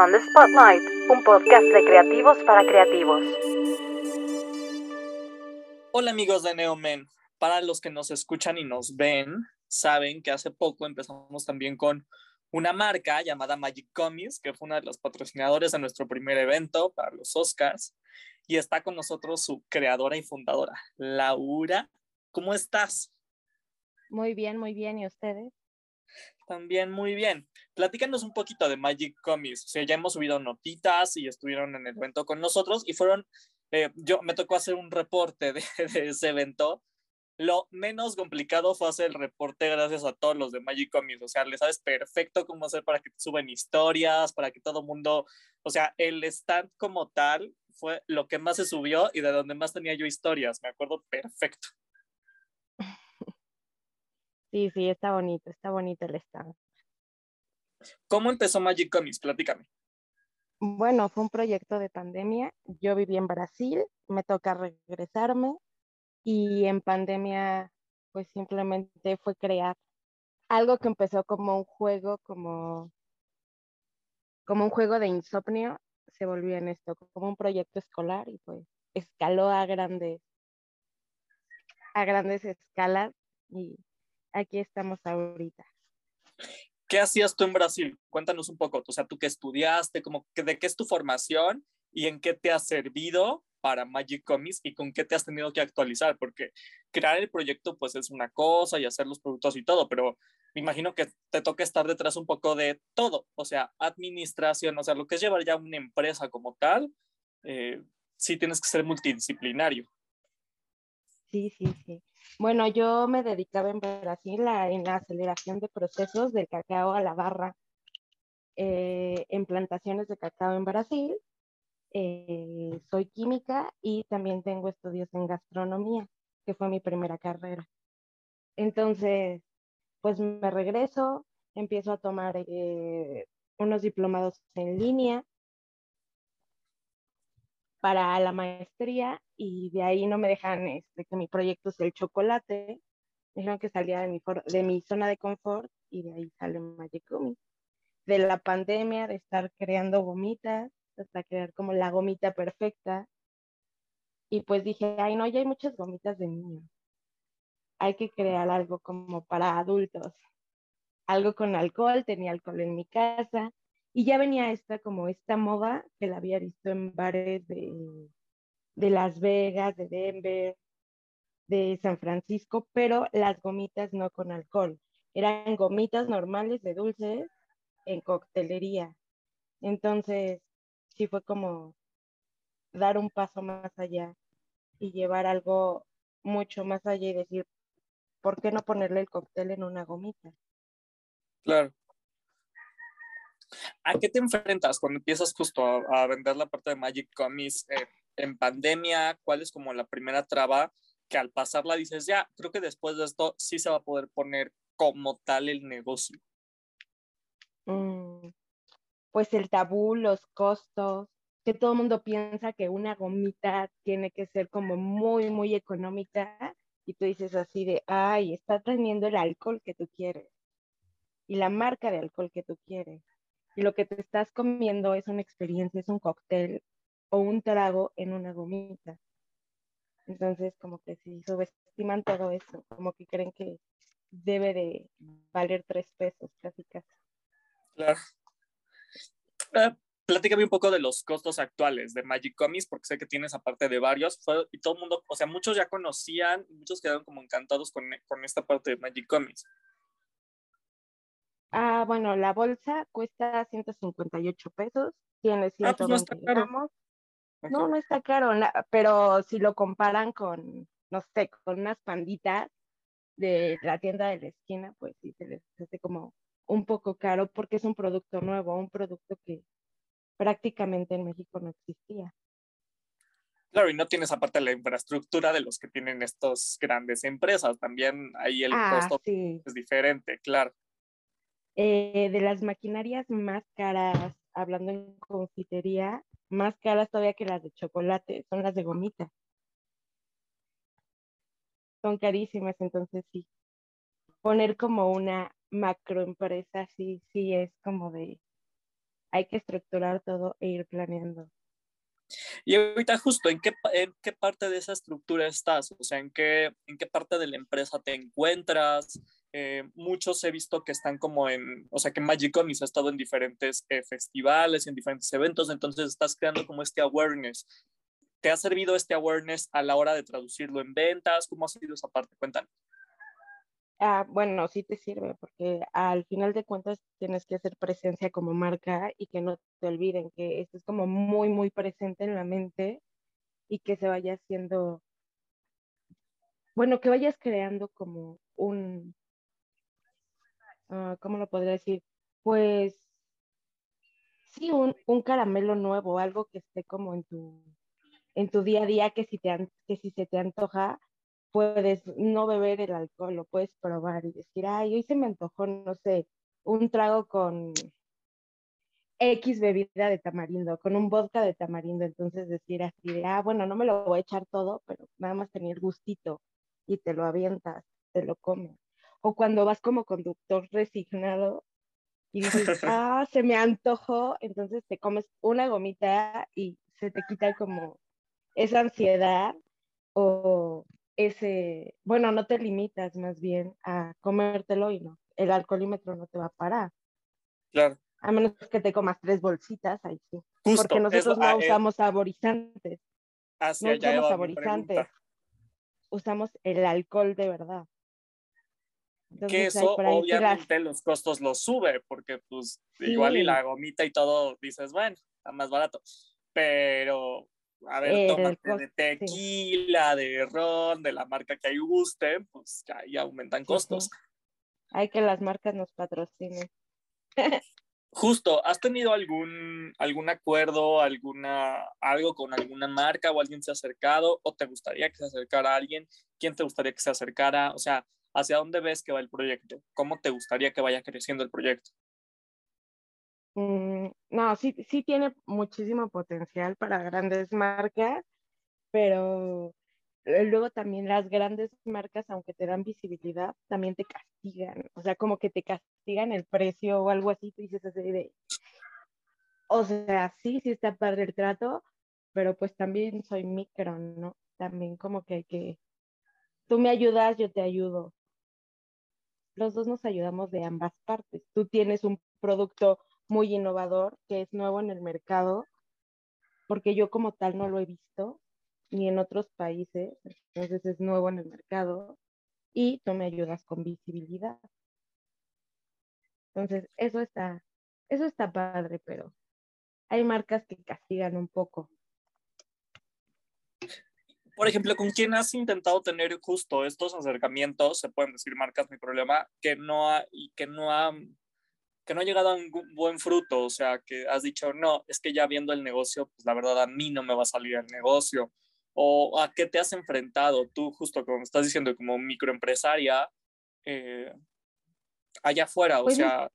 On the Spotlight, un podcast de creativos para creativos. Hola amigos de Neomen. Para los que nos escuchan y nos ven, saben que hace poco empezamos también con una marca llamada Magic Comics, que fue una de las patrocinadores de nuestro primer evento para los Oscars. Y está con nosotros su creadora y fundadora, Laura. ¿Cómo estás? Muy bien, muy bien. ¿Y ustedes? También muy bien. Platícanos un poquito de Magic Comics. O sea, ya hemos subido notitas y estuvieron en el evento con nosotros y fueron, eh, yo me tocó hacer un reporte de, ese evento. Lo menos complicado fue hacer el reporte gracias a todos los de Magic Comics. O sea, le sabes perfecto cómo hacer para que te suben historias, para que todo mundo, o sea, el stand como tal fue lo que más se subió y de donde más tenía yo historias. Me acuerdo perfecto. Sí, sí, está bonito, está bonito el stand. ¿Cómo empezó Magic Comics? Platícame. Bueno, fue un proyecto de pandemia. Yo viví en Brasil, me toca regresarme y en pandemia pues simplemente fue crear algo que empezó como un juego, como, como un juego de insomnio, se volvió en esto, como un proyecto escolar y pues escaló a grandes, a grandes escalas y aquí estamos ahorita. ¿Qué hacías tú en Brasil? Cuéntanos un poco, o sea, tú qué estudiaste, como, de qué es tu formación y en qué te ha servido para Magic Comics y con qué te has tenido que actualizar, porque crear el proyecto pues es una cosa y hacer los productos y todo, pero me imagino que te toca estar detrás un poco de todo, o sea, administración, o sea, lo que es llevar ya una empresa como tal, eh, sí tienes que ser multidisciplinario. Sí, sí, sí. Bueno, yo me dedicaba en Brasil en la aceleración de procesos del cacao a la barra eh, en plantaciones de cacao en Brasil. Eh, soy química y también tengo estudios en gastronomía, que fue mi primera carrera. Entonces, pues me regreso, empiezo a tomar eh, unos diplomados en línea para la maestría y de ahí no me dejan este, que mi proyecto sea el chocolate. Me dijeron que salía de mi, de mi zona de confort y de ahí sale Magic De la pandemia, de estar creando gomitas, hasta crear como la gomita perfecta. Y pues dije, ay no, ya hay muchas gomitas de niños. Hay que crear algo como para adultos. Algo con alcohol, tenía alcohol en mi casa, y ya venía esta como esta moda que la había visto en bares de, de Las Vegas, de Denver, de San Francisco, pero las gomitas no con alcohol. Eran gomitas normales de dulces en coctelería. Entonces, sí fue como dar un paso más allá y llevar algo mucho más allá y decir, ¿por qué no ponerle el cóctel en una gomita? Claro. ¿A qué te enfrentas cuando empiezas justo a, vender la parte de Magic Comics en pandemia? ¿Cuál es como la primera traba que al pasarla dices, ya, creo que después de esto sí se va a poder poner como tal el negocio? Mm, pues el tabú, los costos, que todo el mundo piensa que una gomita tiene que ser como muy, muy económica y tú dices así de, ay, está teniendo el alcohol que tú quieres y la marca de alcohol que tú quieres y lo que te estás comiendo es una experiencia, es un cóctel o un trago en una gomita. Entonces, como que si subestiman todo eso, como que creen que debe de valer tres pesos, casi casi. Claro. Uh, platícame un poco de los costos actuales de Magic Comics, porque sé que tienes aparte de varios, y todo el mundo, o sea, muchos ya conocían, muchos quedaron como encantados con, con esta parte de Magic Comics. Ah, bueno, la bolsa cuesta 158 pesos, tiene 120 ah, pues no está No, no está caro, pero si lo comparan con, no sé, con unas panditas de la tienda de la esquina, pues sí se les hace como un poco caro porque es un producto nuevo, un producto que prácticamente en México no existía. Claro, y no tienes aparte la infraestructura de los que tienen estas grandes empresas, también ahí el ah, costo es diferente, claro. Eh, de las maquinarias más caras, hablando en confitería, más caras todavía que las de chocolate, son las de gomita. Son carísimas, entonces sí. Poner como una macroempresa, sí, sí es como de, hay que estructurar todo e ir planeando. Y ahorita justo, ¿en qué, ¿en qué parte de esa estructura estás? O sea, ¿en qué, en qué parte de la empresa te encuentras? Eh, muchos he visto que están como en, o sea, que Magic Comics ha estado en diferentes eh, festivales, en diferentes eventos, entonces estás creando como este awareness. ¿Te ha servido este awareness a la hora de traducirlo en ventas? ¿Cómo ha sido esa parte? Cuéntanos. Ah, bueno, sí te sirve, porque al final de cuentas tienes que hacer presencia como marca y que no te olviden que esto es como muy, muy presente en la mente y que se vaya haciendo, bueno, que vayas creando como un, uh, ¿cómo lo podría decir? Pues sí, un, un, caramelo nuevo, algo que esté como en tu, en tu día a día, que si, te, que si se te antoja, puedes no beber el alcohol, lo puedes probar y decir, ay, hoy se me antojó, no sé, un trago con X bebida de tamarindo, con un vodka de tamarindo, entonces decir así de, ah, bueno, no me lo voy a echar todo, pero nada más tener gustito y te lo avientas, te lo comes. O cuando vas como conductor resignado y dices, ah, se me antojó, entonces te comes una gomita y se te quita como esa ansiedad o ese, bueno, no te limitas más bien a comértelo y no, el alcoholímetro no te va a parar. Claro. A menos que te comas tres bolsitas, ahí sí. Porque nosotros no ah, eh, usamos saborizantes. no usamos saborizantes. Usamos el alcohol de verdad. Que eso obviamente los costos los sube, porque pues igual y la gomita y todo dices, bueno, está más barato. Pero a ver, tómate de tequila, de ron, de la marca que ahí guste, pues ya ahí aumentan costos. Hay que las marcas nos patrocinen. Justo, ¿has tenido algún, algún acuerdo, alguna, algo con alguna marca o alguien se ha acercado o te gustaría que se acercara a alguien? ¿Quién te gustaría que se acercara? O sea, ¿hacia dónde ves que va el proyecto? ¿Cómo te gustaría que vaya creciendo el proyecto? Mm, no, sí, sí tiene muchísimo potencial para grandes marcas, pero luego también las grandes marcas, aunque te dan visibilidad, también te castigan. O sea, como que te castigan el precio o algo así, tú dices así de... O sea, sí, sí está padre el trato, pero pues también soy micro, ¿no? También como que hay que... Tú me ayudas, yo te ayudo. Los dos nos ayudamos de ambas partes. Tú tienes un producto muy innovador, que es nuevo en el mercado, porque yo como tal no lo he visto ni en otros países, entonces es nuevo en el mercado y tú me ayudas con visibilidad. Entonces, eso está, eso está padre, pero hay marcas que castigan un poco. Por ejemplo, ¿con quién has intentado tener justo estos acercamientos? Se pueden decir marcas, mi problema, que no ha, y que no han que no ha llegado a un buen fruto, o sea, que has dicho, no, es que ya viendo el negocio, pues la verdad a mí no me va a salir el negocio, o a qué te has enfrentado tú, justo como estás diciendo, como microempresaria, eh, allá afuera, o pues sea...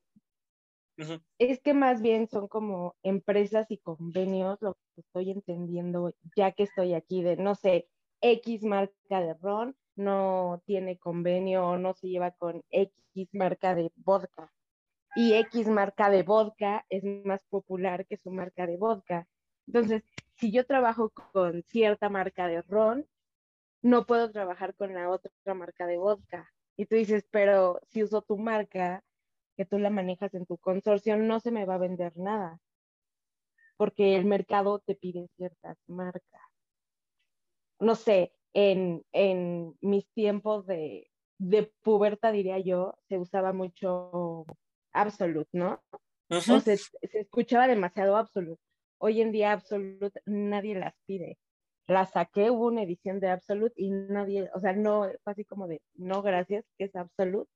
Es, que más bien son como empresas y convenios, lo que estoy entendiendo, ya que estoy aquí, de, no sé, X marca de ron no tiene convenio o no se lleva con X marca de vodka y X marca de vodka es más popular que su marca de vodka. Entonces, si yo trabajo con cierta marca de ron, no puedo trabajar con la otra marca de vodka. Y tú dices, pero si uso tu marca, que tú la manejas en tu consorcio, no se me va a vender nada, porque el mercado te pide ciertas marcas. No sé, en, en mis tiempos de, de puberta, diría yo, se usaba mucho Absolute, ¿no? O se, escuchaba demasiado Absolute. Hoy en día Absolute nadie las pide. La saqué, hubo una edición de Absolute y nadie, o sea, no, fue así como de, no, gracias, que es Absolute.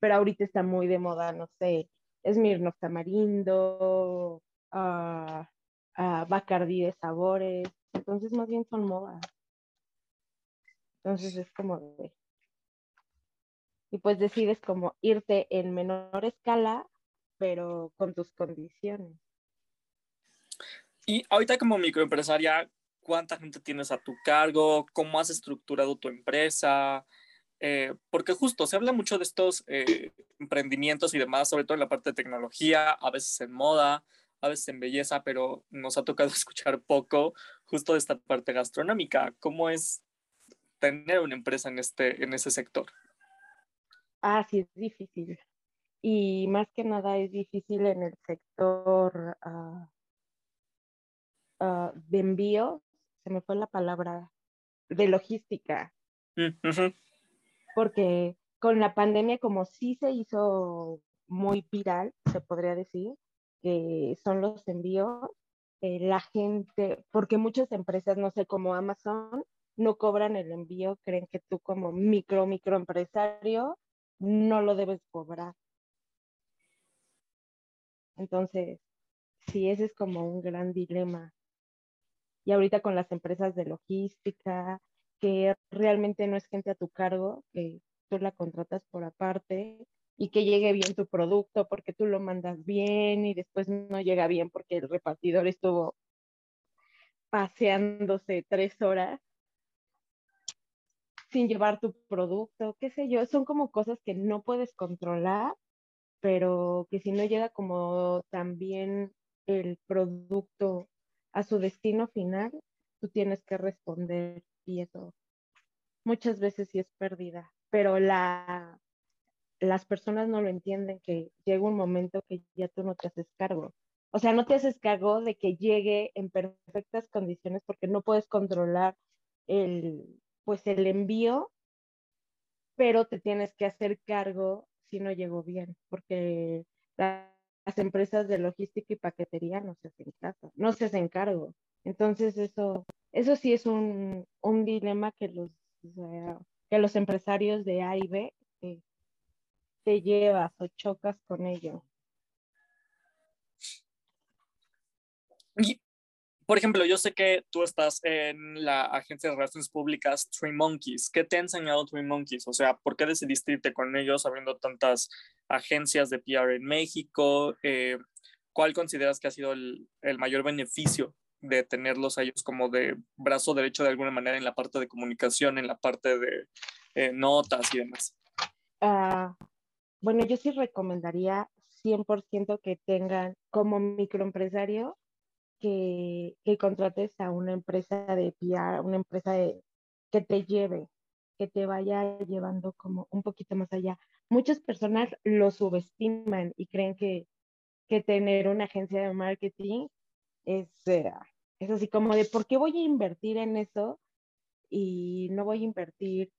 Pero ahorita está muy de moda, no sé, Smirnoff Tamarindo, uh, uh, Bacardi de sabores. Entonces, más bien son modas. Entonces es como de, y pues decides como irte en menor escala, pero con tus condiciones. Y ahorita como microempresaria, ¿cuánta gente tienes a tu cargo? ¿Cómo has estructurado tu empresa? eh, porque justo se habla mucho de estos eh, emprendimientos y demás, sobre todo en la parte de tecnología, a veces en moda, a veces en belleza, pero nos ha tocado escuchar poco justo de esta parte gastronómica. ¿Cómo es tener una empresa en, este, en ese sector? Ah, sí, es difícil. Y más que nada es difícil en el sector uh, uh, de envío, se me fue la palabra, de logística. Mm, Porque con la pandemia, como sí se hizo muy viral, se podría decir, que son los envíos, eh, la gente, porque muchas empresas, no sé, como Amazon, no cobran el envío, creen que tú como micro, microempresario no lo debes cobrar. Entonces, sí, ese es como un gran dilema. Y ahorita con las empresas de logística, que realmente no es gente a tu cargo, que tú la contratas por aparte y que llegue bien tu producto porque tú lo mandas bien y después no llega bien porque el repartidor estuvo paseándose tres horas sin llevar tu producto, qué sé yo, son como cosas que no puedes controlar, pero que si no llega como también el producto a su destino final, tú tienes que responder y eso muchas veces sí es pérdida, pero la, las personas no lo entienden que llega un momento que ya tú no te haces cargo. O sea, no te haces cargo de que llegue en perfectas condiciones porque no puedes controlar el, pues el envío, pero te tienes que hacer cargo si no llegó bien, porque las empresas de logística y paquetería no se hacen caso, no se hacen cargo. Entonces eso, eso sí es un, un dilema que los, que los empresarios de A y B eh, te llevas o chocas con ello. por ejemplo, yo sé que tú estás en la agencia de relaciones públicas Three Monkeys. ¿Qué te ha enseñado Three Monkeys? O sea, ¿por qué decidiste irte con ellos habiendo tantas agencias de PR en México? Eh, ¿Cuál consideras que ha sido el, el, mayor beneficio de tenerlos a ellos como de brazo derecho de alguna manera en la parte de comunicación, en la parte de eh, notas y demás? Uh, bueno, yo sí recomendaría 100% que tengan como microempresario que, que, contrates a una empresa de PR, una empresa que te lleve, que te vaya llevando como un poquito más allá. Muchas personas lo subestiman y creen que, que tener una agencia de marketing es, eh, es así como de, ¿por qué voy a invertir en eso? Y no voy a invertir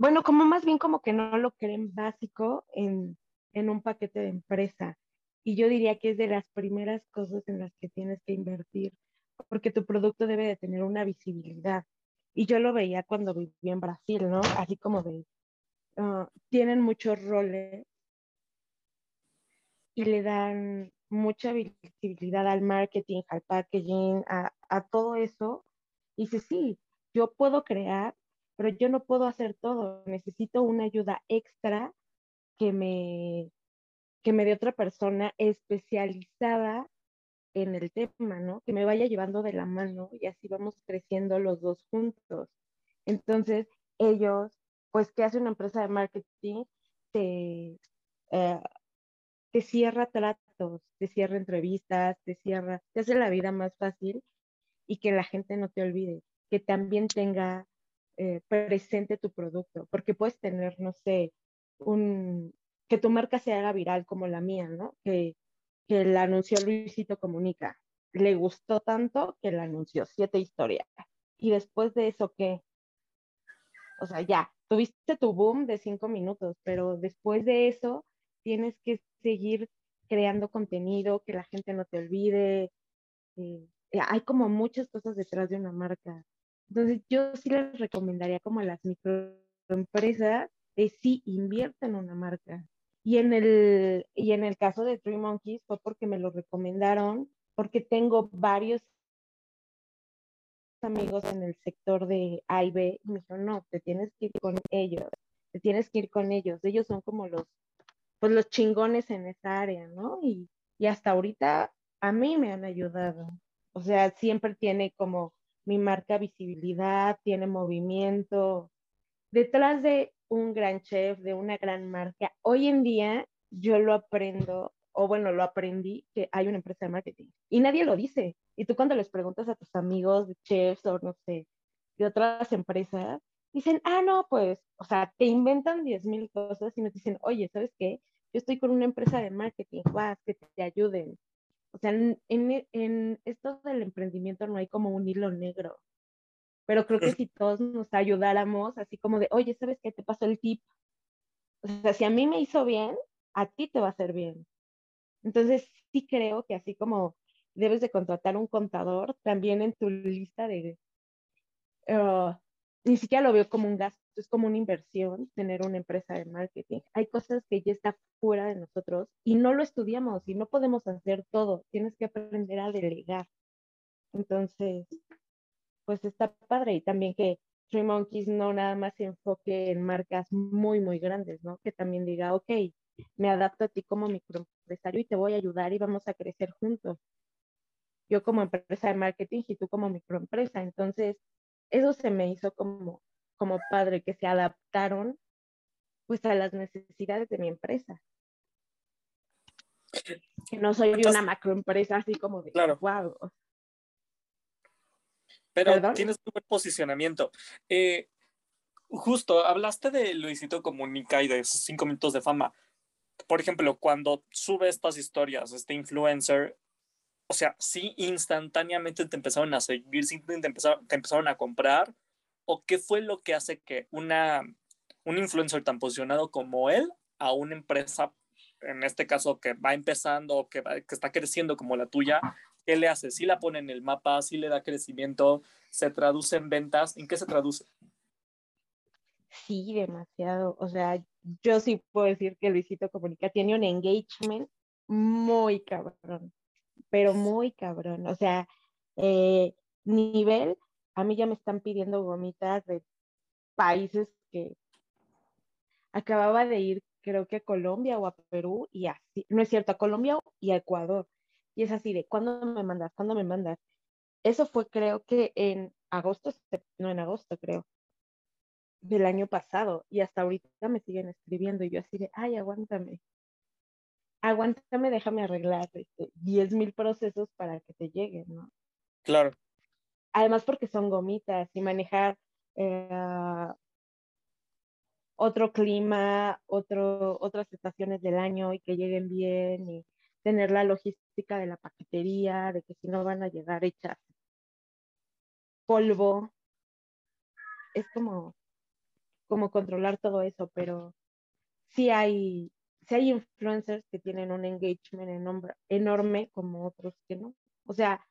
bueno, como más bien como que no lo creen básico en, en un paquete de empresa. Y yo diría que es de las primeras cosas en las que tienes que invertir, porque tu producto debe de tener una visibilidad. Y yo lo veía cuando viví en Brasil, ¿no? Así como de, uh, tienen muchos roles y le dan mucha visibilidad al marketing, al packaging, a, a todo eso. Y dice, sí, yo puedo crear pero yo no puedo hacer todo, necesito una ayuda extra que me, que me dé otra persona especializada en el tema, ¿no? Que me vaya llevando de la mano y así vamos creciendo los dos juntos. Entonces, ellos, pues, ¿qué hace una empresa de marketing? Te, eh, te cierra tratos, te cierra entrevistas, te cierra, te hace la vida más fácil y que la gente no te olvide, que también tenga eh, presente tu producto, porque puedes tener, no sé, un, que tu marca se haga viral como la mía, ¿no? Que, que la anunció Luisito Comunica. Le gustó tanto que la anunció siete historias. Y después de eso, ¿qué? O sea, ya, tuviste tu boom de cinco minutos, pero después de eso tienes que seguir creando contenido, que la gente no te olvide. Eh, hay como muchas cosas detrás de una marca. Entonces, yo sí les recomendaría como a las microempresas de sí invierten en una marca. Y en, el, y en el caso de Three Monkeys fue porque me lo recomendaron, porque tengo varios amigos en el sector de A y B, y me dijeron, no, te tienes que ir con ellos, te tienes que ir con ellos. Ellos son como los, pues los chingones en esa área, ¿no? Y, y hasta ahorita a mí me han ayudado. O sea, siempre tiene como mi marca visibilidad, tiene movimiento. Detrás de un gran chef de una gran marca, hoy en día yo lo aprendo, o bueno, lo aprendí, que hay una empresa de marketing y nadie lo dice. Y tú cuando les preguntas a tus amigos de chefs o no sé, de otras empresas, dicen, ah, no, pues, o sea, te inventan 10 mil cosas y nos dicen, oye, ¿sabes qué? Yo estoy con una empresa de marketing, vas, que te ayuden. O sea, en, en, esto del emprendimiento no hay como un hilo negro. Pero creo que si todos nos ayudáramos, así como de, oye, ¿sabes qué? Te pasó el tip. O sea, si a mí me hizo bien, a ti te va a hacer bien. Entonces, sí creo que así como debes de contratar un contador, también en tu lista de... Uh, ni siquiera lo veo como un gasto, es como una inversión tener una empresa de marketing. Hay cosas que ya están fuera de nosotros y no lo estudiamos y no podemos hacer todo. Tienes que aprender a delegar. Entonces, pues está padre y también que Three Monkeys no nada más se enfoque en marcas muy, muy grandes, ¿no? Que también diga, ok, me adapto a ti como microempresario y te voy a ayudar y vamos a crecer juntos. Yo como empresa de marketing y tú como microempresa. Entonces, eso se me hizo como, como padre, que se adaptaron pues a las necesidades de mi empresa. Que no soy una macroempresa así como de, claro. wow. Pero tienes un buen posicionamiento. Eh, justo, hablaste de Luisito Comunica y de esos cinco minutos de fama. Por ejemplo, cuando sube estas historias, este influencer, o sea, sí instantáneamente te empezaron a seguir, sí te empezaron, a comprar, o qué fue lo que hace que un influencer tan posicionado como él a una empresa, en este caso que va empezando o que, está creciendo como la tuya, ¿qué le hace? Si la pone en el mapa, si le da crecimiento, se traduce en ventas, ¿en qué se traduce? Sí, demasiado. O sea, yo sí puedo decir que Luisito Comunica tiene un engagement muy cabrón pero muy cabrón. O sea, eh, nivel, a mí ya me están pidiendo gomitas de países que acababa de ir, creo que a Colombia o a Perú, y así, no es cierto, a Colombia y a Ecuador. Y es así de, ¿cuándo me mandas? ¿Cuándo me mandas? Eso fue creo que en agosto, no en agosto creo, del año pasado. Y hasta ahorita me siguen escribiendo y yo así de, ay, aguántame aguántame, déjame arreglar este, 10 mil procesos para que te lleguen, ¿no? Claro. Además porque son gomitas y manejar eh, otro clima, otro, otras estaciones del año y que lleguen bien y tener la logística de la paquetería, de que si no van a llegar hechas polvo. Es como, como controlar todo eso, pero sí hay, si hay influencers que tienen un engagement enorme como otros que no. O sea,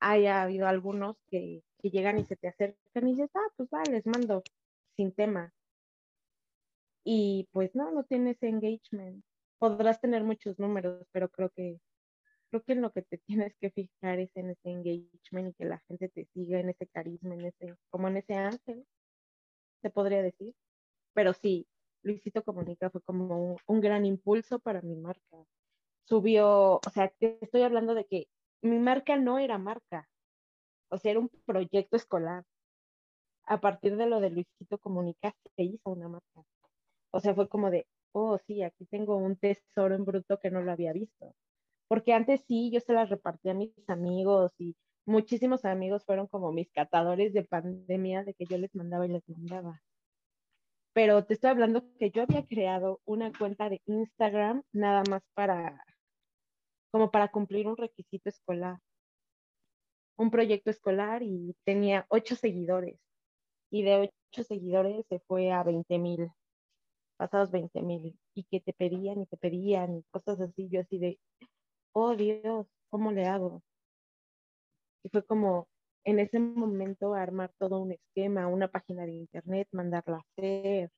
haya habido algunos que, que, llegan y se te acercan y dices, ah, pues vale, les mando sin tema. Y pues no, no tienes engagement. Podrás tener muchos números, pero creo que creo que en lo que te tienes que fijar es en ese engagement y que la gente te siga en ese carisma, en ese, como en ese ángel, se podría decir. Pero sí, Luisito Comunica fue como un, gran impulso para mi marca. Subió, o sea, te estoy hablando de que mi marca no era marca, o sea, era un proyecto escolar. A partir de lo de Luisito Comunica se hizo una marca. O sea, fue como de, oh, sí, aquí tengo un tesoro en bruto que no lo había visto. Porque antes sí, yo se las repartí a mis amigos y muchísimos amigos fueron como mis catadores de pandemia, de que yo les mandaba y les mandaba pero te estoy hablando que yo había creado una cuenta de Instagram nada más para, como para cumplir un requisito escolar, un proyecto escolar y tenía ocho seguidores. Y de ocho seguidores se fue a 20 mil, pasados 20 mil, y que te pedían y te pedían y cosas así, yo así de, oh Dios, ¿cómo le hago? Y fue como, en ese momento armar todo un esquema, una página de internet, mandarla a hacer.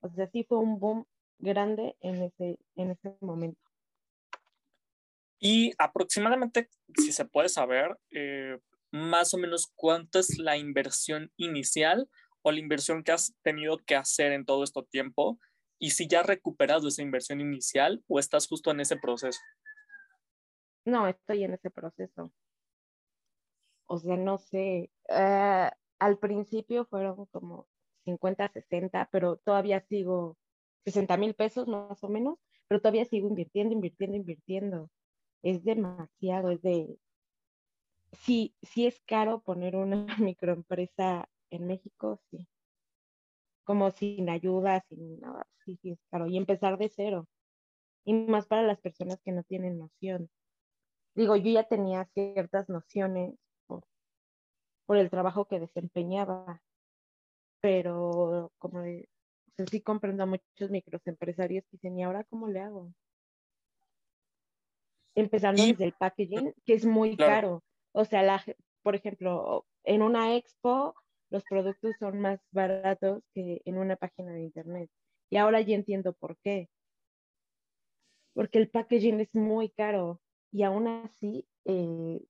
O sea, sí fue un boom grande en ese, en ese momento. Y aproximadamente, si se puede saber, eh, más o menos cuánto es la inversión inicial o la inversión que has tenido que hacer en todo este tiempo y si ya has recuperado esa inversión inicial o estás justo en ese proceso. No, estoy en ese proceso o sea, no sé, eh, al principio fueron como 50, 60, pero todavía sigo 60 mil pesos más o menos, pero todavía sigo invirtiendo, invirtiendo, invirtiendo. Es demasiado, es de... Sí, sí es caro poner una microempresa en México, sí. Como sin ayuda, sin nada, sí, sí es caro. Y empezar de cero. Y más para las personas que no tienen noción. Digo, yo ya tenía ciertas nociones por, el trabajo que desempeñaba, pero como de, sí comprendo a muchos microempresarios que dicen, ¿y ahora cómo le hago? Empezando desde el packaging, que es muy caro. O sea, la, por ejemplo, en una expo los productos son más baratos que en una página de internet. Y ahora ya entiendo por qué. Porque el packaging es muy caro y aún así eh,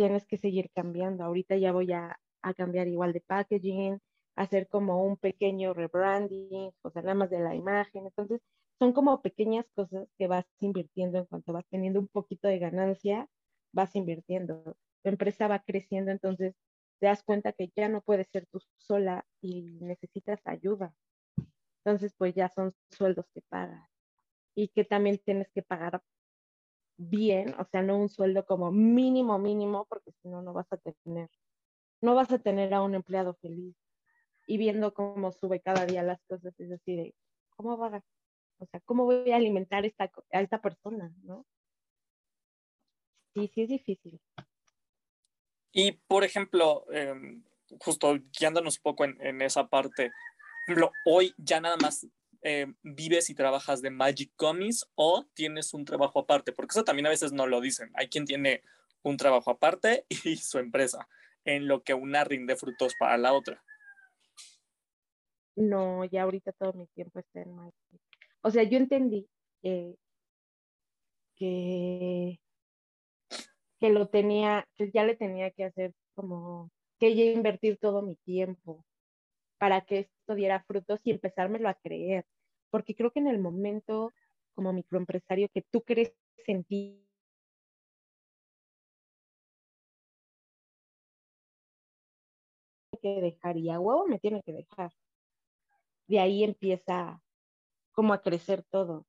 tienes que seguir cambiando. Ahorita ya voy a, a cambiar igual de packaging, hacer como un pequeño rebranding, o sea, nada más de la imagen. Entonces, son como pequeñas cosas que vas invirtiendo en cuanto vas teniendo un poquito de ganancia, vas invirtiendo. Tu empresa va creciendo, entonces te das cuenta que ya no puedes ser tú sola y necesitas ayuda. Entonces, pues ya son sueldos que pagas y que también tienes que pagar bien, o sea, no un sueldo como mínimo, mínimo, porque si no, no vas a tener, no vas a tener a un empleado feliz y viendo cómo sube cada día las cosas, es así de, ¿cómo va o sea, cómo voy a alimentar esta, a esta persona, no? Sí, sí es difícil. Y, por ejemplo, em, justo guiándonos un poco en, esa parte, por ejemplo, hoy ya nada más em, vives y trabajas de Magic Comics o tienes un trabajo aparte, porque eso también a veces no lo dicen. Hay quien tiene un trabajo aparte y su empresa, en lo que una rinde frutos para la otra. No, ya ahorita todo mi tiempo está en Magic. O sea, yo entendí que, que, lo tenía, que ya le tenía que hacer como que ya invertir todo mi tiempo para que diera frutos y empezármelo a creer. Porque creo que en el momento como microempresario que tú crees en ti que dejar y a huevo me tiene que dejar de ahí empieza como a crecer todo.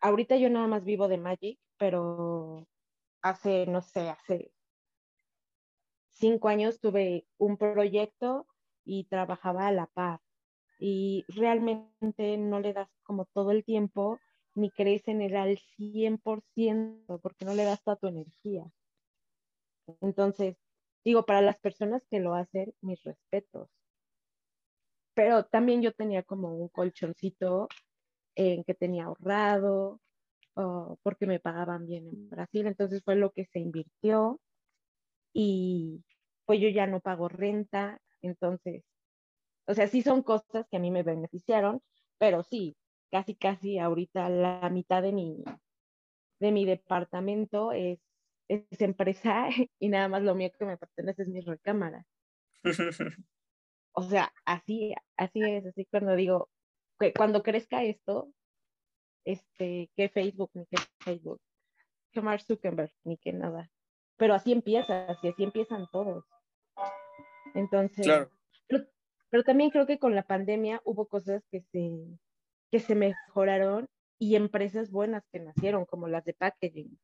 Ahorita yo nada más vivo de Magic, pero hace, no sé, hace cinco años tuve un proyecto y trabajaba a la par. Y realmente no le das como todo el tiempo ni crees en él al 100% porque no le das toda tu energía. Entonces, digo, para las personas que lo hacen, mis respetos pero también yo tenía como un colchoncito en que tenía ahorrado, porque me pagaban bien en Brasil, entonces fue lo que se invirtió y pues yo ya no pago renta, entonces, o sea, sí son cosas que a mí me beneficiaron, pero sí, casi casi ahorita la mitad de mi, de mi departamento es, es empresa y nada más lo mío que me pertenece es mi recámara. o sea, así, así es, así cuando digo, que cuando crezca esto, este, que Facebook, ni que Facebook, que Mark Zuckerberg, ni que nada. Pero así empieza, así, así empiezan todos. Entonces, pero, también creo que con la pandemia hubo cosas que se, que se mejoraron y empresas buenas que nacieron, como las de packaging,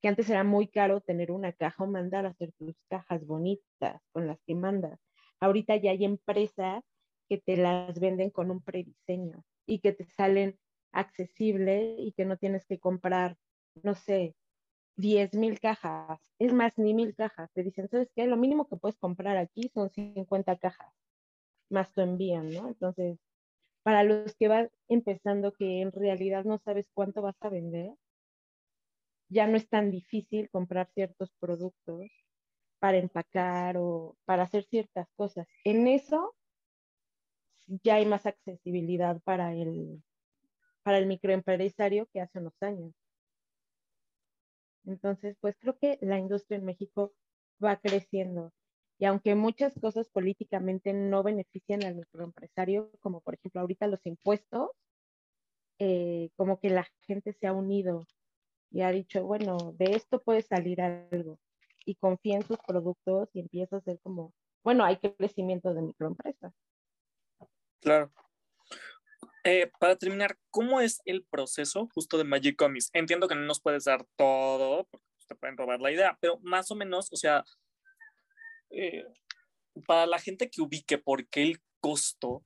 que antes era muy caro tener una caja o mandar a hacer tus cajas bonitas con las que mandas. Ahorita ya hay empresas que te las venden con un prediseño y que te salen accesibles y que no tienes que comprar, no sé, 10 mil cajas, es más, ni mil cajas. Te dicen, ¿sabes qué? Lo mínimo que puedes comprar aquí son 50 cajas, más tu envían, ¿no? Entonces, para los que van empezando que en realidad no sabes cuánto vas a vender, ya no es tan difícil comprar ciertos productos para empacar o para hacer ciertas cosas. En eso ya hay más accesibilidad para el, para el microempresario que hace unos años. Entonces, pues creo que la industria en México va creciendo. Y aunque muchas cosas políticamente no benefician al microempresario, como por ejemplo ahorita los impuestos, eh, como que la gente se ha unido y ha dicho, bueno, de esto puede salir algo y confía en sus productos y empieza a ser como, bueno, hay crecimiento de microempresas. Claro. Eh, para terminar, ¿cómo es el proceso justo de Magic Comics? Entiendo que no nos puedes dar todo, porque te pueden robar la idea, pero más o menos, o sea, eh, para la gente que ubique por qué el costo, o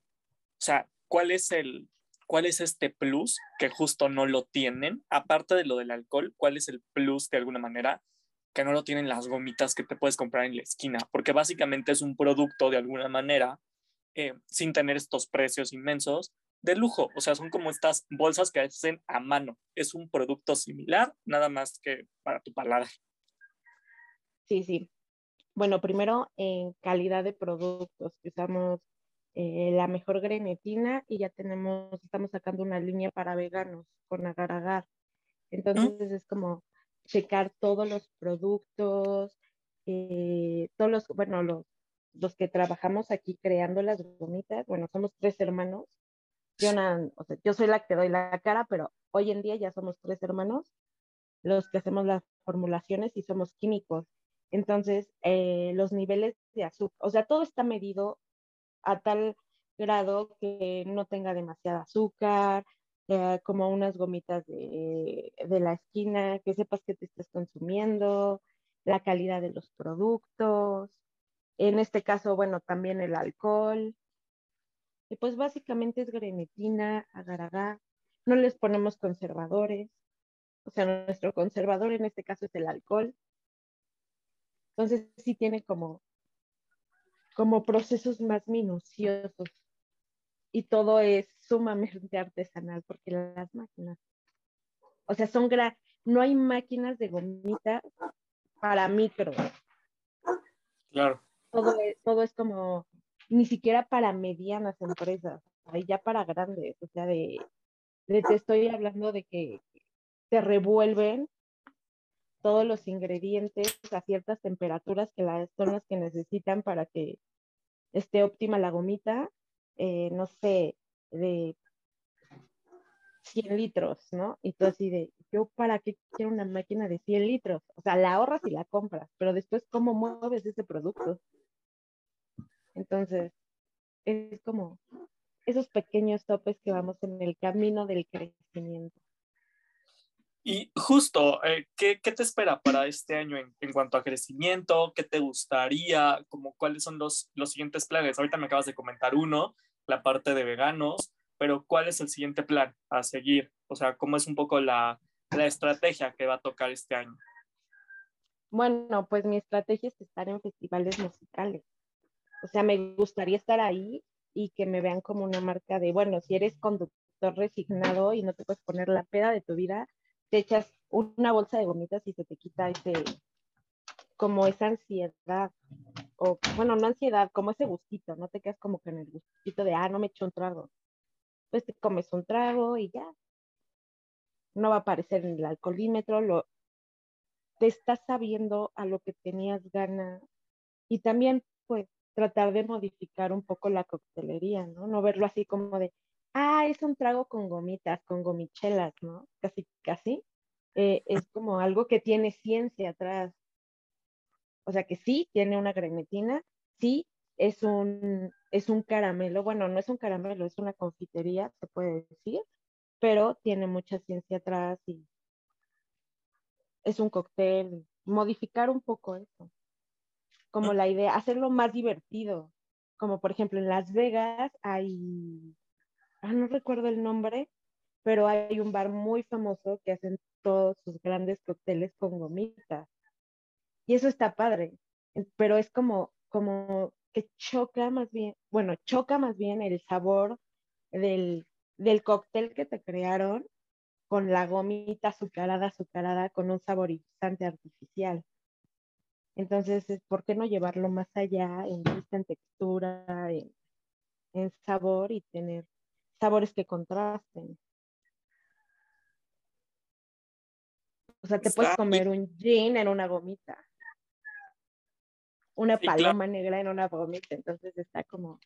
sea, ¿cuál es el, cuál es este plus que justo no lo tienen? Aparte de lo del alcohol, ¿cuál es el plus de alguna manera que no lo tienen las gomitas que te puedes comprar en la esquina? Porque básicamente es un producto de alguna manera, eh, sin tener estos precios inmensos, de lujo. O sea, son como estas bolsas que hacen a mano. Es un producto similar, nada más que para tu paladar. Sí, sí. Bueno, primero en calidad de productos, usamos eh, la mejor grenetina y ya tenemos, estamos sacando una línea para veganos con agar agar. Entonces es como checar todos los productos, eh, todos los, bueno, los, los que trabajamos aquí creando las gomitas, bueno, somos tres hermanos. Yo, o sea, yo soy la que doy la cara, pero hoy en día ya somos tres hermanos los que hacemos las formulaciones y somos químicos. Entonces, eh, los niveles de azúcar, o sea, todo está medido a tal grado que no tenga demasiada azúcar, eh, como unas gomitas de, de, la esquina, que sepas que te estás consumiendo, la calidad de los productos, en este caso, bueno, también el alcohol. Y pues básicamente es grenetina, agar-agar, no les ponemos conservadores, o sea, nuestro conservador en este caso es el alcohol, entonces sí tiene como, como procesos más minuciosos y todo es sumamente artesanal porque las máquinas, o sea, son gran, no hay máquinas de gomita para micro. Claro. Todo es, todo es como, ni siquiera para medianas empresas, ya para grandes, o sea, de, de te estoy hablando de que se revuelven todos los ingredientes a ciertas temperaturas que las, son las que necesitan para que esté óptima la gomita, eh, no sé, de 100 litros, ¿no? Y tú así de, yo para qué quiero una máquina de 100 litros? O sea, la ahorras y la compras, pero después, ¿cómo mueves ese producto? Entonces, es como esos pequeños topes que vamos en el camino del crecimiento. Y justo, eh, ¿qué, ¿qué, te espera para este año en, en, cuanto a crecimiento? ¿Qué te gustaría? Como, ¿Cuáles son los, los siguientes planes? Ahorita me acabas de comentar uno, la parte de veganos, pero ¿cuál es el siguiente plan a seguir? O sea, ¿cómo es un poco la, la estrategia que va a tocar este año? Bueno, pues mi estrategia es estar en festivales musicales. O sea, me gustaría estar ahí y que me vean como una marca de, bueno, si eres conductor resignado y no te puedes poner la peda de tu vida, te echas una bolsa de gomitas y se te quita ese, como esa ansiedad, o bueno, no ansiedad, como ese gustito, no te quedas como que en el gustito de, ah, no me echo un trago. Pues te comes un trago y ya. No va a aparecer en el alcoholímetro, lo, te estás sabiendo a lo que tenías ganas y también, pues, tratar de modificar un poco la coctelería, ¿no? No verlo así como de, ah, es un trago con gomitas, con gomichelas, ¿no? Casi, casi. Eh, es como algo que tiene ciencia atrás. O sea que sí, tiene una grenetina, sí, es un, es un caramelo, bueno, no es un caramelo, es una confitería, se puede decir, pero tiene mucha ciencia atrás y es un cóctel, modificar un poco eso, como la idea, hacerlo más divertido, como por ejemplo en Las Vegas hay ah, no recuerdo el nombre, pero hay un bar muy famoso que hacen todos sus grandes cócteles con gomitas. Y eso está padre, pero es como, como que choca más bien, bueno, choca más bien el sabor del, del cóctel que te crearon con la gomita azucarada, azucarada, con un saborizante artificial. Entonces, ¿por qué no llevarlo más allá en vista, en textura, en, en sabor y tener sabores que contrasten. O sea, te puedes comer un gin en una gomita. Una paloma negra en una gomita. Entonces está como.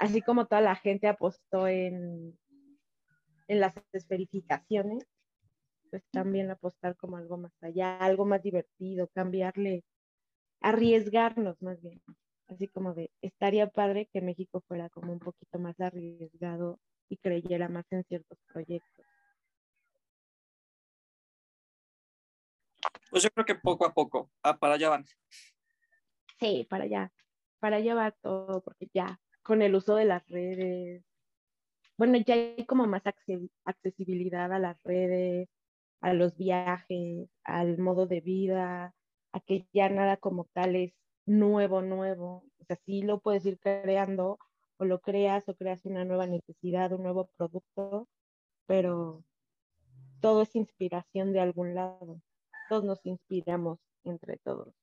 Así como toda la gente apostó en, en las esferificaciones, pues también apostar como algo más allá, algo más divertido, cambiarle, arriesgarnos más bien. Así como de, estaría padre que México fuera como un poquito más arriesgado y creyera más en ciertos proyectos. Pues yo creo que poco a poco, ah, para allá van. Sí, para allá, para allá va todo, porque ya con el uso de las redes, bueno, ya hay como más accesibilidad a las redes, a los viajes, al modo de vida, a que ya nada como tal es nuevo, nuevo. O sea, sí lo puedes ir creando o lo creas o creas una nueva necesidad, un nuevo producto, pero todo es inspiración de algún lado. Todos nos inspiramos entre todos.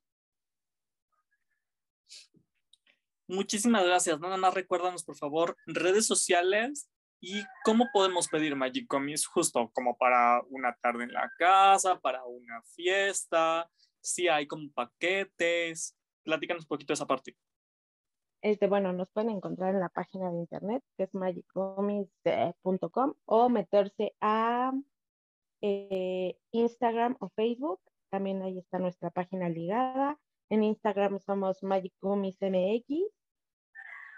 Muchísimas gracias. Nada más recuérdanos, por favor, redes sociales y cómo podemos pedir Magic Comics justo como para una tarde en la casa, para una fiesta, si hay como paquetes. Platícanos un poquito de esa parte. Este, bueno, nos pueden encontrar en la página de internet que es magiccomics.com o meterse a eh, Instagram o Facebook. También ahí está nuestra página ligada. En Instagram somos Magic MX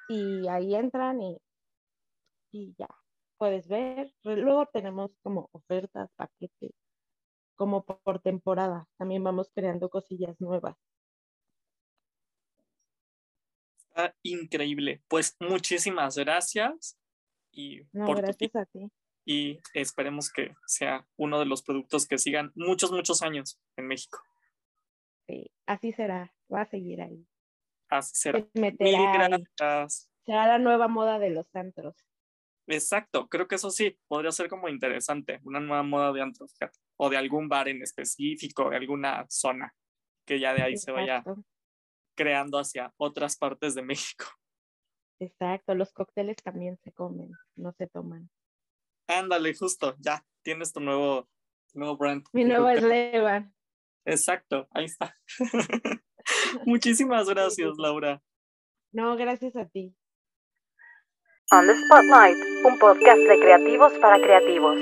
y ahí entran y, y ya puedes ver. Luego tenemos como ofertas, paquetes, como por temporada. También vamos creando cosillas nuevas. Está increíble. Pues muchísimas gracias. Y por gracias a ti. Y esperemos que sea uno de los productos que sigan muchos, muchos años en México. Sí, así será. Va a seguir ahí. Así será. Mil gracias. Será la nueva moda de los antros. Exacto, creo que eso sí, podría ser como interesante, una nueva moda de antros o de algún bar en específico, de alguna zona, que ya de ahí se vaya creando hacia otras partes de México. Exacto, los cócteles también se comen, no se toman. Ándale, justo, ya, tienes tu nuevo, nuevo brand. Mi nuevo eslogan. Exacto, ahí está. Muchísimas gracias, Laura. No, gracias a ti. On the Spotlight, un podcast de creativos para creativos.